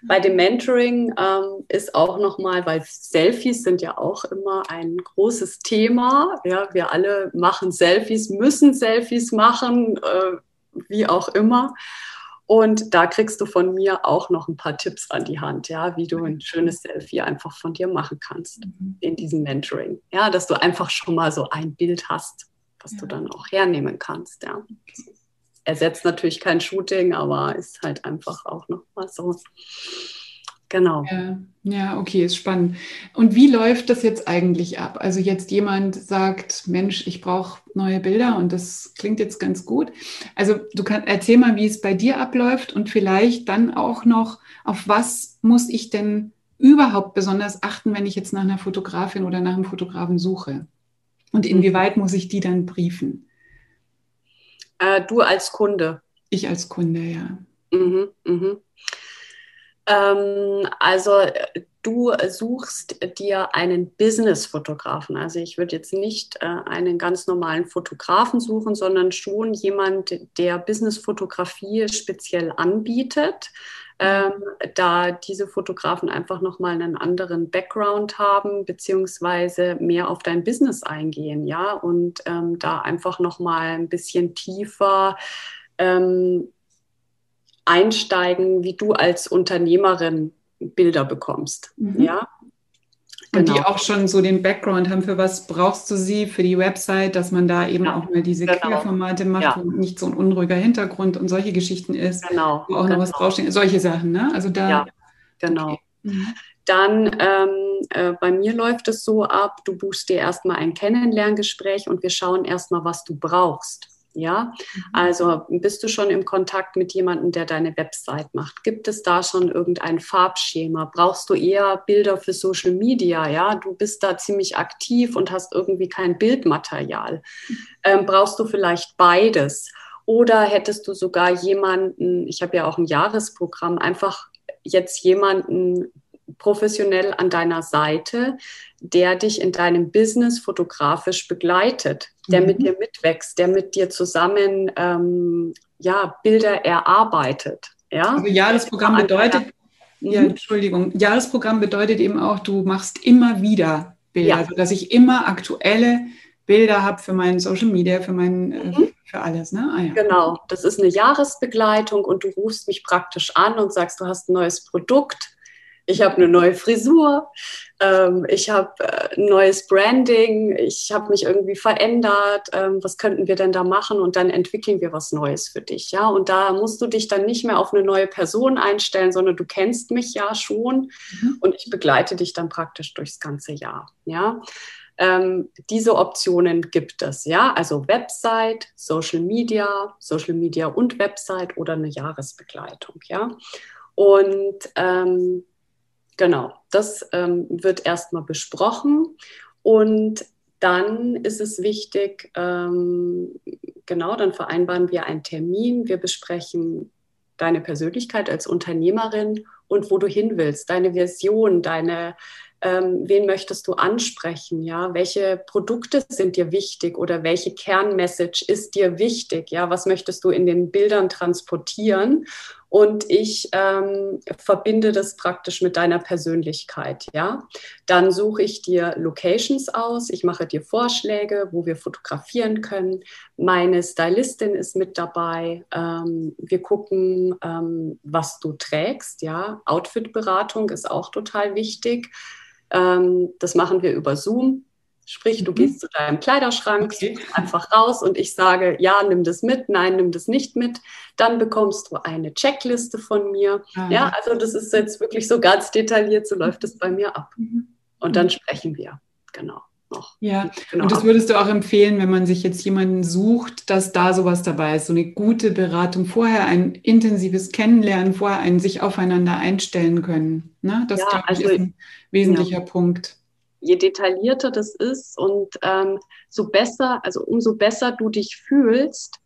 Bei dem Mentoring ähm, ist auch nochmal, weil Selfies sind ja auch immer ein großes Thema. Ja, wir alle machen Selfies, müssen Selfies machen, äh, wie auch immer. Und da kriegst du von mir auch noch ein paar Tipps an die Hand, ja, wie du ein schönes Selfie einfach von dir machen kannst mhm. in diesem Mentoring. Ja, dass du einfach schon mal so ein Bild hast, was ja. du dann auch hernehmen kannst, ja. Ersetzt natürlich kein Shooting, aber ist halt einfach auch noch mal so Genau. Ja, ja, okay, ist spannend. Und wie läuft das jetzt eigentlich ab? Also jetzt jemand sagt, Mensch, ich brauche neue Bilder und das klingt jetzt ganz gut. Also du kannst erzähl mal, wie es bei dir abläuft und vielleicht dann auch noch, auf was muss ich denn überhaupt besonders achten, wenn ich jetzt nach einer Fotografin oder nach einem Fotografen suche? Und mhm. inwieweit muss ich die dann briefen? Äh, du als Kunde. Ich als Kunde, ja. Mhm, mhm. Ähm, also du suchst dir einen Business-Fotografen. Also ich würde jetzt nicht äh, einen ganz normalen Fotografen suchen, sondern schon jemand, der Business-Fotografie speziell anbietet. Ähm, da diese Fotografen einfach nochmal einen anderen Background haben, beziehungsweise mehr auf dein Business eingehen, ja, und ähm, da einfach nochmal ein bisschen tiefer ähm, einsteigen, wie du als Unternehmerin Bilder bekommst. Mhm. Ja. Und genau. die auch schon so den Background haben, für was brauchst du sie für die Website, dass man da eben ja. auch mal diese genau. Querformate macht, ja. wo nicht so ein unruhiger Hintergrund und solche Geschichten ist, genau. wo auch genau. noch was draufsteht, solche Sachen, ne? Also da. Ja, genau. Okay. Mhm. Dann ähm, äh, bei mir läuft es so ab, du buchst dir erstmal ein Kennenlerngespräch und wir schauen erstmal, was du brauchst. Ja, mhm. also bist du schon im Kontakt mit jemandem, der deine Website macht? Gibt es da schon irgendein Farbschema? Brauchst du eher Bilder für Social Media? Ja, du bist da ziemlich aktiv und hast irgendwie kein Bildmaterial. Ähm, brauchst du vielleicht beides? Oder hättest du sogar jemanden, ich habe ja auch ein Jahresprogramm, einfach jetzt jemanden professionell an deiner Seite, der dich in deinem Business fotografisch begleitet, der mhm. mit dir mitwächst, der mit dir zusammen ähm, ja, Bilder erarbeitet. Ja? Also Jahresprogramm bedeutet, ja, mhm. Entschuldigung, Jahresprogramm bedeutet eben auch, du machst immer wieder Bilder, ja. sodass ich immer aktuelle Bilder habe für meinen Social Media, für mein, äh, mhm. für alles. Ne? Ah, ja. Genau, das ist eine Jahresbegleitung und du rufst mich praktisch an und sagst, du hast ein neues Produkt ich habe eine neue Frisur, ähm, ich habe äh, ein neues Branding, ich habe mich irgendwie verändert, ähm, was könnten wir denn da machen und dann entwickeln wir was Neues für dich, ja. Und da musst du dich dann nicht mehr auf eine neue Person einstellen, sondern du kennst mich ja schon mhm. und ich begleite dich dann praktisch durchs ganze Jahr, ja. Ähm, diese Optionen gibt es, ja, also Website, Social Media, Social Media und Website oder eine Jahresbegleitung, ja. Und ähm, Genau, das ähm, wird erstmal besprochen und dann ist es wichtig, ähm, genau, dann vereinbaren wir einen Termin, wir besprechen deine Persönlichkeit als Unternehmerin und wo du hin willst, deine Version, deine, ähm, wen möchtest du ansprechen, ja, welche Produkte sind dir wichtig oder welche Kernmessage ist dir wichtig, ja, was möchtest du in den Bildern transportieren und ich ähm, verbinde das praktisch mit deiner Persönlichkeit, ja. Dann suche ich dir Locations aus, ich mache dir Vorschläge, wo wir fotografieren können. Meine Stylistin ist mit dabei. Ähm, wir gucken, ähm, was du trägst, ja. Outfitberatung ist auch total wichtig. Ähm, das machen wir über Zoom. Sprich, du mhm. gehst zu deinem Kleiderschrank, okay. einfach raus und ich sage, ja, nimm das mit, nein, nimm das nicht mit. Dann bekommst du eine Checkliste von mir. Ah, ja, also das ist jetzt wirklich so ganz detailliert, so läuft es bei mir ab. Mhm. Und dann sprechen wir, genau. Noch. Ja, genau. und das würdest du auch empfehlen, wenn man sich jetzt jemanden sucht, dass da sowas dabei ist, so eine gute Beratung, vorher ein intensives Kennenlernen, vorher ein sich aufeinander einstellen können. Ne? Das ja, also, ist ein wesentlicher ja. Punkt je detaillierter das ist und ähm, so besser, also umso besser du dich fühlst,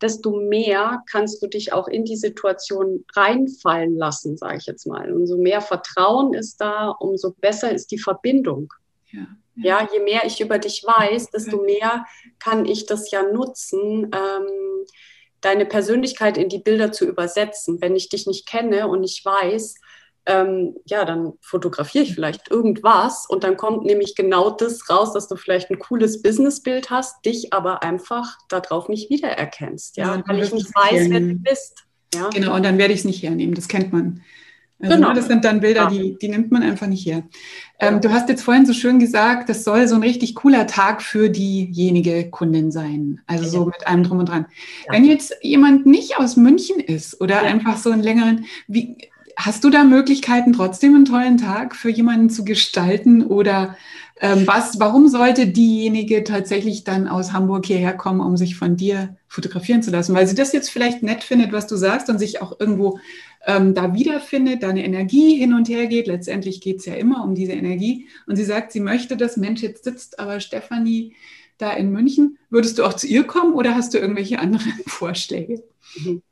desto mehr kannst du dich auch in die Situation reinfallen lassen, sage ich jetzt mal. Umso mehr Vertrauen ist da, umso besser ist die Verbindung. Ja, ja. ja je mehr ich über dich weiß, desto mehr kann ich das ja nutzen, ähm, deine Persönlichkeit in die Bilder zu übersetzen. Wenn ich dich nicht kenne und ich weiß, ähm, ja, dann fotografiere ich vielleicht irgendwas und dann kommt nämlich genau das raus, dass du vielleicht ein cooles Businessbild hast, dich aber einfach darauf nicht wiedererkennst, ja, ja weil ich nicht weiß, wer du bist. Ja? Genau, und dann werde ich es nicht hernehmen, das kennt man. Also, genau. Das sind dann Bilder, die, die nimmt man einfach nicht her. Ähm, ja. Du hast jetzt vorhin so schön gesagt, das soll so ein richtig cooler Tag für diejenige Kundin sein. Also ja. so mit allem drum und dran. Ja. Wenn jetzt jemand nicht aus München ist oder einfach so einen längeren, wie, Hast du da Möglichkeiten, trotzdem einen tollen Tag für jemanden zu gestalten? Oder was, warum sollte diejenige tatsächlich dann aus Hamburg hierher kommen, um sich von dir fotografieren zu lassen? Weil sie das jetzt vielleicht nett findet, was du sagst und sich auch irgendwo ähm, da wiederfindet, da eine Energie hin und her geht. Letztendlich geht es ja immer um diese Energie. Und sie sagt, sie möchte das. Mensch, jetzt sitzt aber Stefanie da in München. Würdest du auch zu ihr kommen oder hast du irgendwelche anderen Vorschläge? Mhm.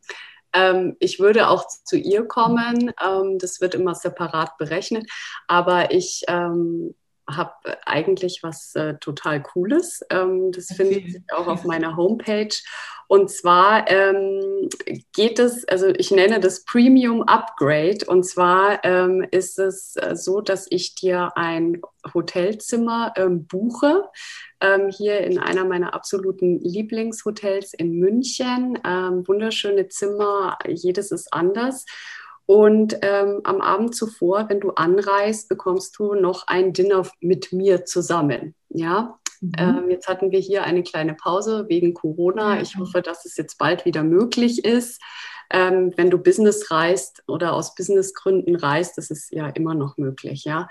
Ähm, ich würde auch zu ihr kommen. Ähm, das wird immer separat berechnet. Aber ich ähm, habe eigentlich was äh, total Cooles. Ähm, das okay. findet sich auch auf meiner Homepage. Und zwar ähm, geht es, also ich nenne das Premium Upgrade. Und zwar ähm, ist es äh, so, dass ich dir ein Hotelzimmer ähm, buche. Ähm, hier in einer meiner absoluten Lieblingshotels in München. Ähm, wunderschöne Zimmer, jedes ist anders. Und ähm, am Abend zuvor, wenn du anreist, bekommst du noch ein Dinner mit mir zusammen. Ja, mhm. ähm, jetzt hatten wir hier eine kleine Pause wegen Corona. Ich hoffe, dass es jetzt bald wieder möglich ist ähm, wenn du Business reist oder aus Businessgründen reist, das ist ja immer noch möglich, ja.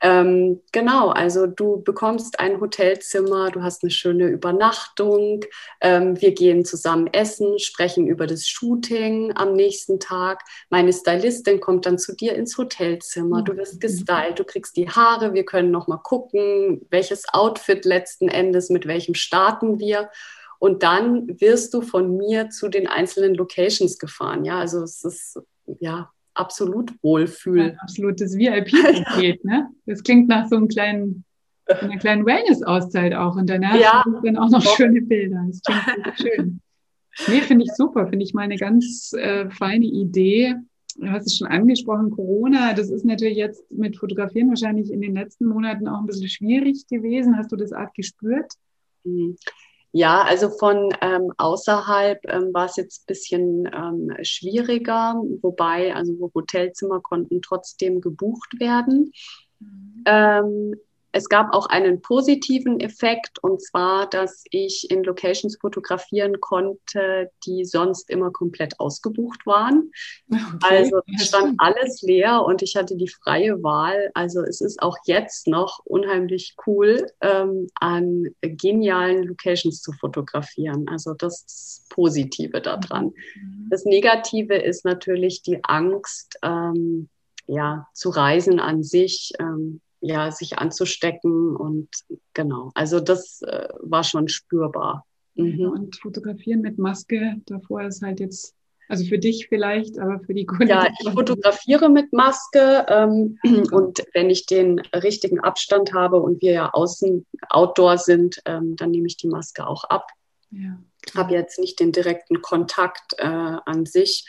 Ähm, genau, also du bekommst ein Hotelzimmer, du hast eine schöne Übernachtung, ähm, wir gehen zusammen essen, sprechen über das Shooting am nächsten Tag. Meine Stylistin kommt dann zu dir ins Hotelzimmer, du wirst mhm. gestylt, du kriegst die Haare, wir können noch mal gucken, welches Outfit letzten Endes, mit welchem starten wir. Und dann wirst du von mir zu den einzelnen Locations gefahren. Ja, also es ist ja absolut Wohlfühl. Ja, absolutes VIP-Paket, ne? Das klingt nach so einem kleinen, einer kleinen Wellness-Auszeit auch. Und danach ja. dann auch noch schöne Bilder. Das klingt schön. Nee, finde ich super. Finde ich mal eine ganz äh, feine Idee. Du hast es schon angesprochen, Corona. Das ist natürlich jetzt mit Fotografieren wahrscheinlich in den letzten Monaten auch ein bisschen schwierig gewesen. Hast du das Art gespürt? Ja, also von ähm, außerhalb ähm, war es jetzt ein bisschen ähm, schwieriger, wobei also Hotelzimmer konnten trotzdem gebucht werden. Mhm. Es gab auch einen positiven Effekt und zwar, dass ich in Locations fotografieren konnte, die sonst immer komplett ausgebucht waren. Okay. Also es stand alles leer und ich hatte die freie Wahl. Also es ist auch jetzt noch unheimlich cool, ähm, an genialen Locations zu fotografieren. Also das Positive daran. Mhm. Das Negative ist natürlich die Angst, ähm, ja, zu reisen an sich. Ähm, ja, sich anzustecken und genau. Also das äh, war schon spürbar. Mhm. Und fotografieren mit Maske, davor ist halt jetzt, also für dich vielleicht, aber für die Kunden. Ja, ich fotografiere mit Maske ähm, und wenn ich den richtigen Abstand habe und wir ja außen, outdoor sind, ähm, dann nehme ich die Maske auch ab. Ja. Habe jetzt nicht den direkten Kontakt äh, an sich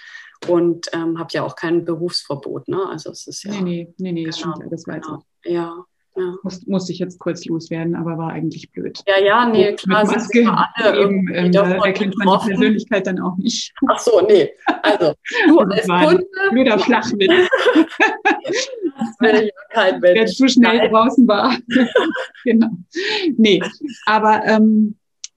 und ähm, habe ja auch kein Berufsverbot. Ne? Also es ist ja. Nee, nee, nee, nee das genau, stimmt, das weiß genau. Ja. Ja. Muss, musste ich jetzt kurz loswerden, aber war eigentlich blöd. Ja, ja, nee, klar, mit Maske, alle eben, ähm, erkennt man die Persönlichkeit dann auch nicht. Ach so, nee. Also, du als Kunde. Blöder Flachwitz. das will ja kein Mensch. Wer zu schnell Nein. draußen war. genau. Nee, aber ähm,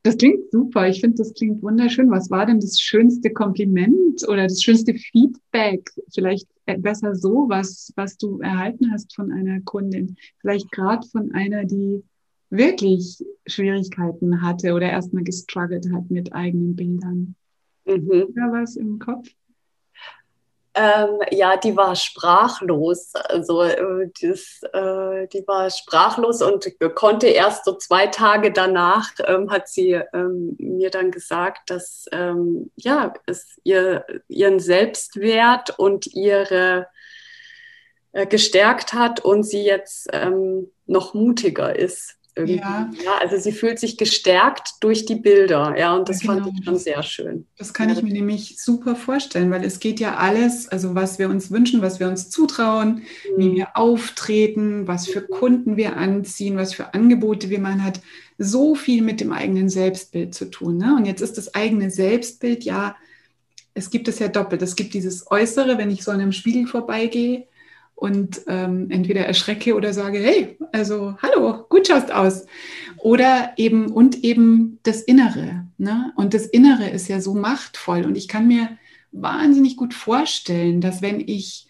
das klingt super. Ich finde, das klingt wunderschön. Was war denn das schönste Kompliment oder das schönste Feedback? Vielleicht besser so, was, was du erhalten hast von einer Kundin. Vielleicht gerade von einer, die wirklich Schwierigkeiten hatte oder erstmal gestruggelt hat mit eigenen Bildern. Mhm. Oder was im Kopf? Ähm, ja, die war sprachlos. Also äh, das, äh, die war sprachlos und konnte erst so zwei Tage danach ähm, hat sie ähm, mir dann gesagt, dass ähm, ja es ihr ihren Selbstwert und ihre äh, gestärkt hat und sie jetzt ähm, noch mutiger ist irgendwie. Ja. ja. also sie fühlt sich gestärkt durch die Bilder, ja, und das ja, genau. fand ich schon sehr schön. Das kann ich mir nämlich super vorstellen, weil es geht ja alles, also was wir uns wünschen, was wir uns zutrauen, mhm. wie wir auftreten, was für Kunden wir anziehen, was für Angebote wir machen, hat so viel mit dem eigenen Selbstbild zu tun. Ne? Und jetzt ist das eigene Selbstbild ja, es gibt es ja doppelt. Es gibt dieses Äußere, wenn ich so an einem Spiegel vorbeigehe und ähm, entweder erschrecke oder sage, hey, also hallo, gut schaust aus. Oder eben und eben das Innere. Ne? Und das Innere ist ja so machtvoll. Und ich kann mir wahnsinnig gut vorstellen, dass wenn ich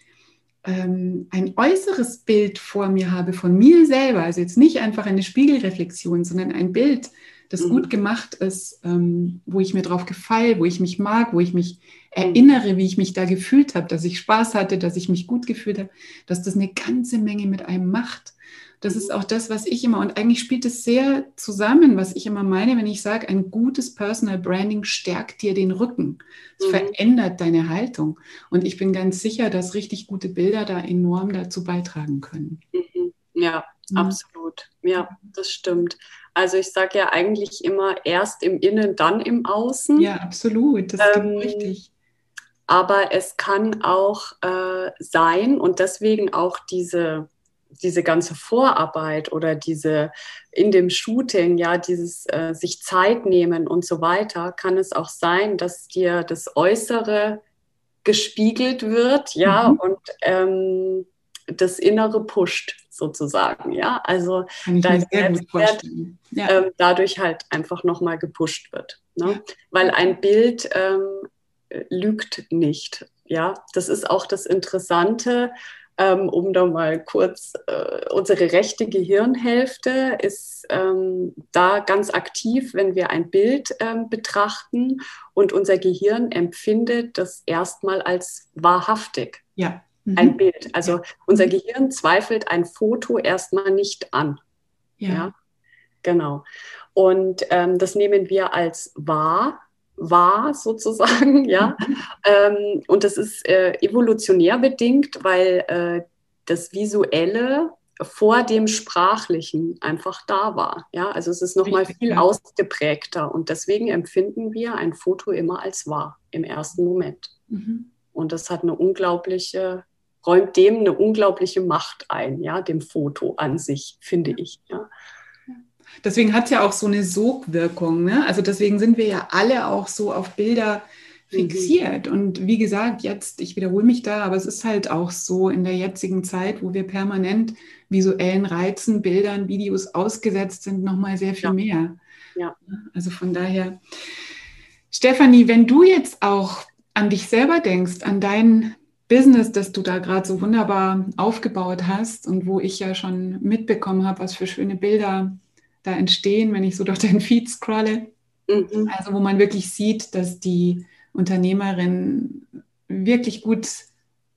ähm, ein äußeres Bild vor mir habe von mir selber, also jetzt nicht einfach eine Spiegelreflexion, sondern ein Bild, das mhm. gut gemacht ist, ähm, wo ich mir drauf gefalle, wo ich mich mag, wo ich mich erinnere, wie ich mich da gefühlt habe, dass ich Spaß hatte, dass ich mich gut gefühlt habe, dass das eine ganze Menge mit einem macht. Das ist auch das, was ich immer, und eigentlich spielt es sehr zusammen, was ich immer meine, wenn ich sage, ein gutes Personal Branding stärkt dir den Rücken. Es mhm. verändert deine Haltung. Und ich bin ganz sicher, dass richtig gute Bilder da enorm dazu beitragen können. Mhm. Ja, mhm. absolut. Ja, das stimmt. Also ich sage ja eigentlich immer erst im Innen, dann im Außen. Ja, absolut. Das ist ähm, richtig. Aber es kann auch äh, sein und deswegen auch diese, diese ganze Vorarbeit oder diese in dem Shooting, ja, dieses äh, sich Zeit nehmen und so weiter, kann es auch sein, dass dir das Äußere gespiegelt wird, ja, mhm. und ähm, das Innere pusht sozusagen, ja. Also dein Selbstwert ja. ähm, dadurch halt einfach nochmal gepusht wird. Ne? Weil ein Bild ähm, lügt nicht. Ja, das ist auch das Interessante, ähm, um da mal kurz, äh, unsere rechte Gehirnhälfte ist ähm, da ganz aktiv, wenn wir ein Bild ähm, betrachten und unser Gehirn empfindet das erstmal als wahrhaftig. Ja. Mhm. Ein Bild. Also unser Gehirn zweifelt ein Foto erstmal nicht an. ja? ja? Genau. Und ähm, das nehmen wir als wahr, wahr sozusagen, ja. Mhm. Ähm, und das ist äh, evolutionär bedingt, weil äh, das Visuelle vor dem Sprachlichen einfach da war. Ja, also es ist nochmal viel ausgeprägter und deswegen empfinden wir ein Foto immer als wahr im ersten Moment. Mhm. Und das hat eine unglaubliche, räumt dem eine unglaubliche Macht ein, ja, dem Foto an sich, finde ich. Ja. Deswegen hat es ja auch so eine Sogwirkung. Ne? Also deswegen sind wir ja alle auch so auf Bilder mhm. fixiert. Mhm. Und wie gesagt, jetzt, ich wiederhole mich da, aber es ist halt auch so in der jetzigen Zeit, wo wir permanent visuellen Reizen, Bildern, Videos ausgesetzt sind, nochmal sehr viel ja. mehr. Ja. Also von daher, Stefanie, wenn du jetzt auch an dich selber denkst, an dein Business, das du da gerade so wunderbar aufgebaut hast und wo ich ja schon mitbekommen habe, was für schöne Bilder da entstehen, wenn ich so durch deinen Feed scrolle. Mhm. Also wo man wirklich sieht, dass die Unternehmerin wirklich gut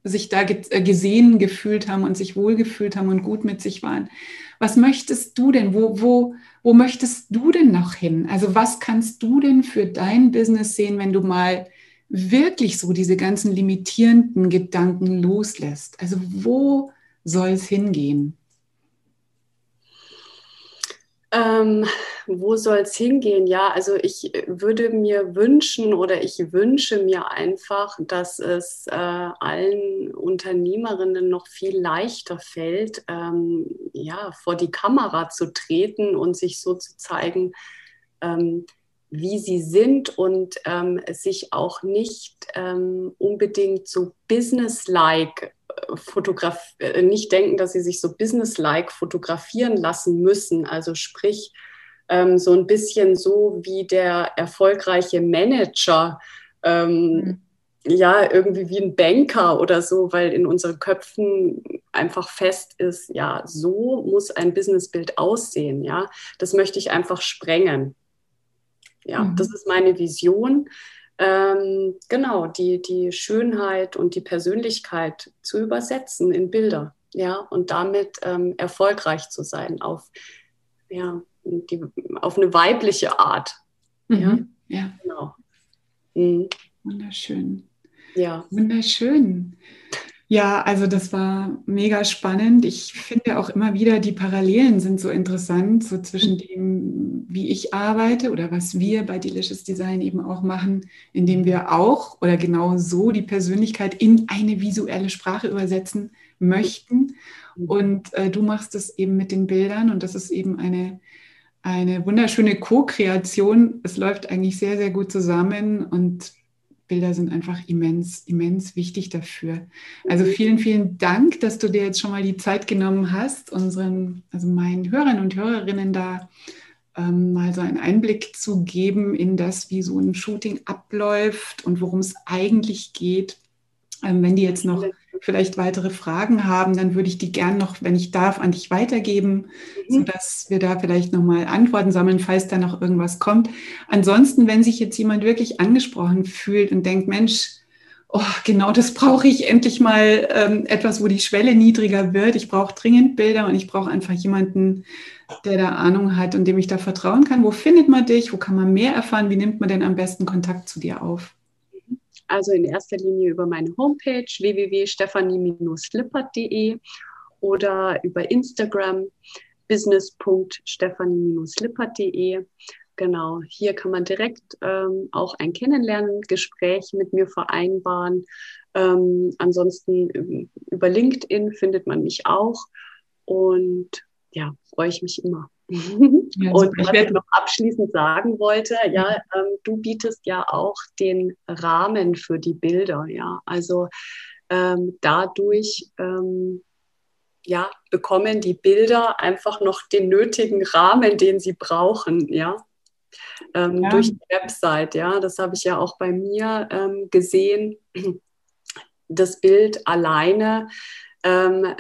sich da äh, gesehen gefühlt haben und sich wohlgefühlt haben und gut mit sich waren. Was möchtest du denn? Wo, wo, wo möchtest du denn noch hin? Also was kannst du denn für dein Business sehen, wenn du mal wirklich so diese ganzen limitierenden Gedanken loslässt? Also wo soll es hingehen? Ähm, wo soll es hingehen? Ja, also ich würde mir wünschen oder ich wünsche mir einfach, dass es äh, allen Unternehmerinnen noch viel leichter fällt, ähm, ja, vor die Kamera zu treten und sich so zu zeigen, ähm, wie sie sind und ähm, sich auch nicht ähm, unbedingt so businesslike fotograf äh, nicht denken, dass sie sich so businesslike fotografieren lassen müssen. Also sprich, ähm, so ein bisschen so wie der erfolgreiche Manager, ähm, mhm. ja, irgendwie wie ein Banker oder so, weil in unseren Köpfen einfach fest ist, ja, so muss ein Businessbild aussehen, ja. Das möchte ich einfach sprengen. Ja, mhm. das ist meine Vision ähm, genau, die, die Schönheit und die Persönlichkeit zu übersetzen in Bilder, ja, und damit ähm, erfolgreich zu sein auf, ja, die, auf eine weibliche Art. Mhm. Ja, ja. Genau. Mhm. Wunderschön. Ja. Wunderschön. Ja, also das war mega spannend. Ich finde auch immer wieder, die Parallelen sind so interessant, so zwischen dem, wie ich arbeite oder was wir bei Delicious Design eben auch machen, indem wir auch oder genau so die Persönlichkeit in eine visuelle Sprache übersetzen möchten. Und äh, du machst es eben mit den Bildern und das ist eben eine, eine wunderschöne Co-Kreation. Es läuft eigentlich sehr, sehr gut zusammen und Bilder sind einfach immens, immens wichtig dafür. Also vielen, vielen Dank, dass du dir jetzt schon mal die Zeit genommen hast, unseren, also meinen Hörern und Hörerinnen da ähm, mal so einen Einblick zu geben in das, wie so ein Shooting abläuft und worum es eigentlich geht. Ähm, wenn die jetzt noch vielleicht weitere Fragen haben, dann würde ich die gern noch, wenn ich darf, an dich weitergeben, mhm. sodass wir da vielleicht nochmal Antworten sammeln, falls da noch irgendwas kommt. Ansonsten, wenn sich jetzt jemand wirklich angesprochen fühlt und denkt, Mensch, oh, genau das brauche ich endlich mal ähm, etwas, wo die Schwelle niedriger wird. Ich brauche dringend Bilder und ich brauche einfach jemanden, der da Ahnung hat und dem ich da vertrauen kann. Wo findet man dich? Wo kann man mehr erfahren? Wie nimmt man denn am besten Kontakt zu dir auf? Also in erster Linie über meine Homepage www.stephanie-slippert.de oder über Instagram business.stephanie-slippert.de. Genau, hier kann man direkt ähm, auch ein Kennenlernen-Gespräch mit mir vereinbaren. Ähm, ansonsten ähm, über LinkedIn findet man mich auch. Und ja, freue ich mich immer. Ja, und was ich noch abschließend sagen wollte, ja, ähm, du bietest ja auch den Rahmen für die Bilder, ja. Also ähm, dadurch ähm, ja, bekommen die Bilder einfach noch den nötigen Rahmen, den sie brauchen, ja. Ähm, ja. Durch die Website, ja. Das habe ich ja auch bei mir ähm, gesehen. Das Bild alleine ähm,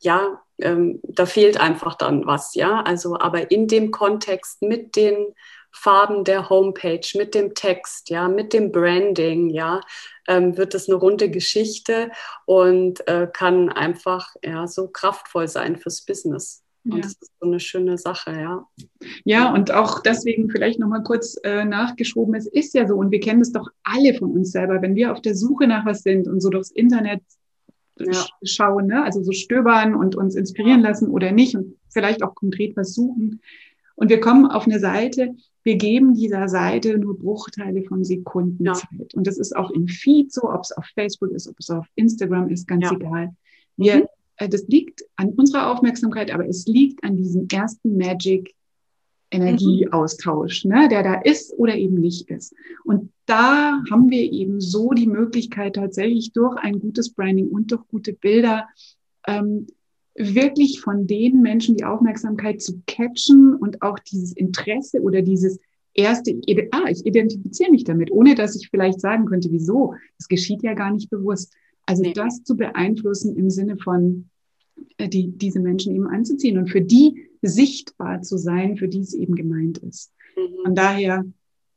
ja, ähm, da fehlt einfach dann was, ja. Also, aber in dem Kontext mit den Farben der Homepage, mit dem Text, ja, mit dem Branding, ja, ähm, wird es eine runde Geschichte und äh, kann einfach ja so kraftvoll sein fürs Business. Und ja. das ist so eine schöne Sache, ja. Ja, und auch deswegen vielleicht nochmal kurz äh, nachgeschoben, es ist ja so, und wir kennen das doch alle von uns selber, wenn wir auf der Suche nach was sind und so durchs Internet ja. schauen, ne? also so stöbern und uns inspirieren lassen oder nicht und vielleicht auch konkret was suchen. Und wir kommen auf eine Seite, wir geben dieser Seite nur Bruchteile von Sekunden ja. Zeit. Und das ist auch im Feed so, ob es auf Facebook ist, ob es auf Instagram ist, ganz ja. egal. Wir mhm. Äh, das liegt an unserer Aufmerksamkeit, aber es liegt an diesem ersten Magic Energieaustausch, ne, der da ist oder eben nicht ist. Und da haben wir eben so die Möglichkeit, tatsächlich durch ein gutes Branding und durch gute Bilder ähm, wirklich von den Menschen die Aufmerksamkeit zu catchen und auch dieses Interesse oder dieses erste, ah, ich identifiziere mich damit, ohne dass ich vielleicht sagen könnte, wieso. Das geschieht ja gar nicht bewusst. Also nee. das zu beeinflussen im Sinne von, äh, die, diese Menschen eben anzuziehen und für die sichtbar zu sein, für die es eben gemeint ist. Mhm. Von daher,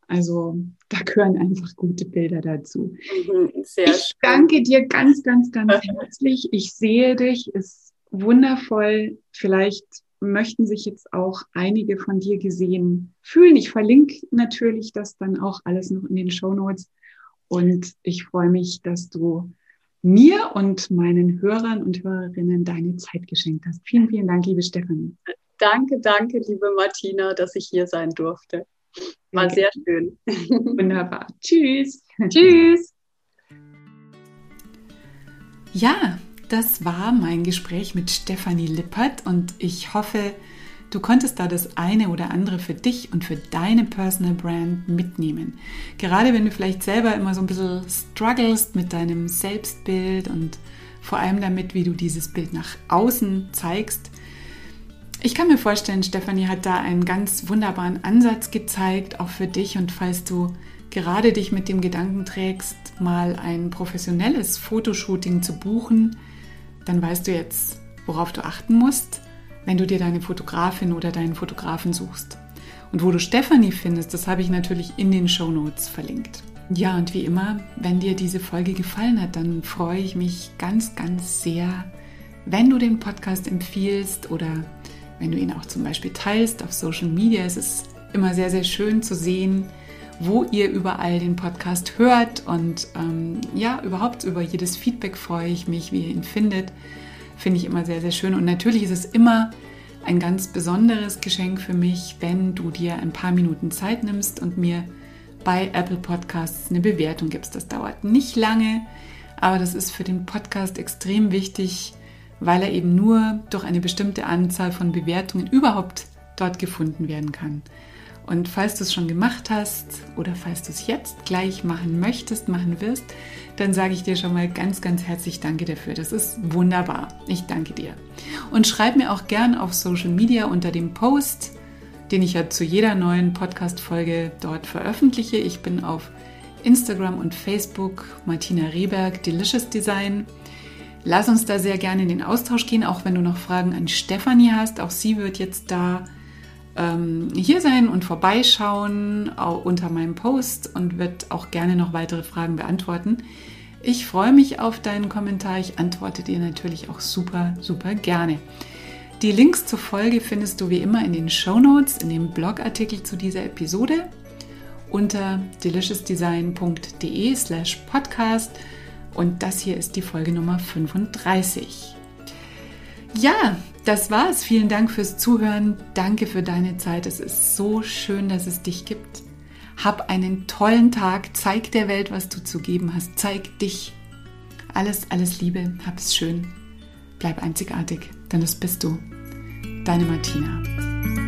also da gehören einfach gute Bilder dazu. Mhm, ich schön. danke dir ganz, ganz, ganz herzlich. Ich sehe dich, ist wundervoll. Vielleicht möchten sich jetzt auch einige von dir gesehen fühlen. Ich verlinke natürlich das dann auch alles noch in den Show Notes. Und ich freue mich, dass du mir und meinen Hörern und Hörerinnen deine Zeit geschenkt hast. Vielen, vielen Dank, liebe Stefanie. Danke, danke, liebe Martina, dass ich hier sein durfte. War sehr schön. Wunderbar. Tschüss. Tschüss. Ja, das war mein Gespräch mit Stefanie Lippert und ich hoffe, Du konntest da das eine oder andere für dich und für deine Personal Brand mitnehmen. Gerade wenn du vielleicht selber immer so ein bisschen strugglest mit deinem Selbstbild und vor allem damit, wie du dieses Bild nach außen zeigst. Ich kann mir vorstellen, Stefanie hat da einen ganz wunderbaren Ansatz gezeigt, auch für dich. Und falls du gerade dich mit dem Gedanken trägst, mal ein professionelles Fotoshooting zu buchen, dann weißt du jetzt, worauf du achten musst wenn du dir deine Fotografin oder deinen Fotografen suchst. Und wo du Stefanie findest, das habe ich natürlich in den Show Notes verlinkt. Ja, und wie immer, wenn dir diese Folge gefallen hat, dann freue ich mich ganz, ganz sehr, wenn du den Podcast empfiehlst oder wenn du ihn auch zum Beispiel teilst auf Social Media. Es ist immer sehr, sehr schön zu sehen, wo ihr überall den Podcast hört. Und ähm, ja, überhaupt über jedes Feedback freue ich mich, wie ihr ihn findet finde ich immer sehr, sehr schön. Und natürlich ist es immer ein ganz besonderes Geschenk für mich, wenn du dir ein paar Minuten Zeit nimmst und mir bei Apple Podcasts eine Bewertung gibst. Das dauert nicht lange, aber das ist für den Podcast extrem wichtig, weil er eben nur durch eine bestimmte Anzahl von Bewertungen überhaupt dort gefunden werden kann. Und falls du es schon gemacht hast oder falls du es jetzt gleich machen möchtest, machen wirst, dann sage ich dir schon mal ganz, ganz herzlich Danke dafür. Das ist wunderbar. Ich danke dir. Und schreib mir auch gern auf Social Media unter dem Post, den ich ja zu jeder neuen Podcast-Folge dort veröffentliche. Ich bin auf Instagram und Facebook Martina Rehberg Delicious Design. Lass uns da sehr gerne in den Austausch gehen, auch wenn du noch Fragen an Stefanie hast. Auch sie wird jetzt da ähm, hier sein und vorbeischauen unter meinem Post und wird auch gerne noch weitere Fragen beantworten. Ich freue mich auf deinen Kommentar. Ich antworte dir natürlich auch super, super gerne. Die Links zur Folge findest du wie immer in den Show Notes, in dem Blogartikel zu dieser Episode unter deliciousdesign.de slash podcast und das hier ist die Folge Nummer 35. Ja, das war's. Vielen Dank fürs Zuhören. Danke für deine Zeit. Es ist so schön, dass es dich gibt. Hab einen tollen Tag. Zeig der Welt, was du zu geben hast. Zeig dich. Alles, alles Liebe. Hab's schön. Bleib einzigartig, denn das bist du. Deine Martina.